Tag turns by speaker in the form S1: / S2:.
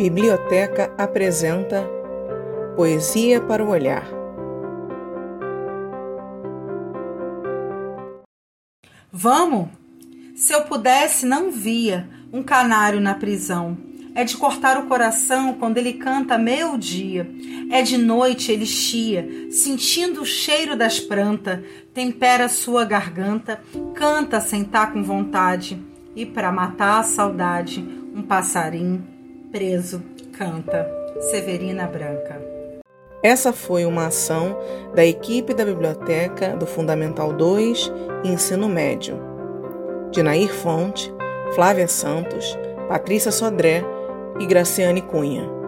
S1: Biblioteca apresenta Poesia para o Olhar.
S2: Vamos? Se eu pudesse, não via um canário na prisão. É de cortar o coração quando ele canta meu dia. É de noite ele chia, sentindo o cheiro das plantas, tempera sua garganta, canta sem tá com vontade. E para matar a saudade, um passarinho preso canta. Severina Branca.
S1: Essa foi uma ação da equipe da biblioteca do Fundamental 2 e Ensino Médio. De Nair Fonte, Flávia Santos, Patrícia Sodré e Graciane Cunha.